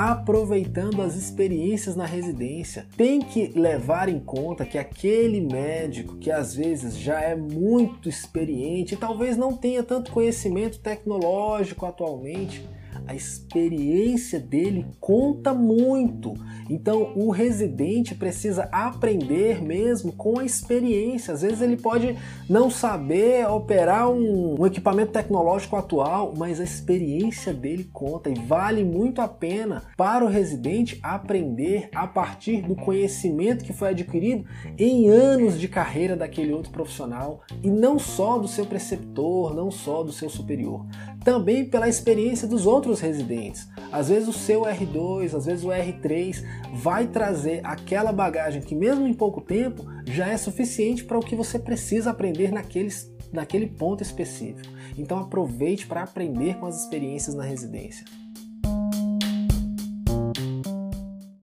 aproveitando as experiências na residência. Tem que levar em conta que aquele médico que às vezes já é muito experiente talvez não tenha tanto conhecimento tecnológico atualmente, a experiência dele conta muito. Então, o residente precisa aprender mesmo com a experiência. Às vezes, ele pode não saber operar um, um equipamento tecnológico atual, mas a experiência dele conta e vale muito a pena para o residente aprender a partir do conhecimento que foi adquirido em anos de carreira daquele outro profissional e não só do seu preceptor, não só do seu superior também pela experiência dos outros residentes. Às vezes o seu R2, às vezes o R3 vai trazer aquela bagagem que, mesmo em pouco tempo, já é suficiente para o que você precisa aprender naqueles, naquele ponto específico. Então aproveite para aprender com as experiências na residência.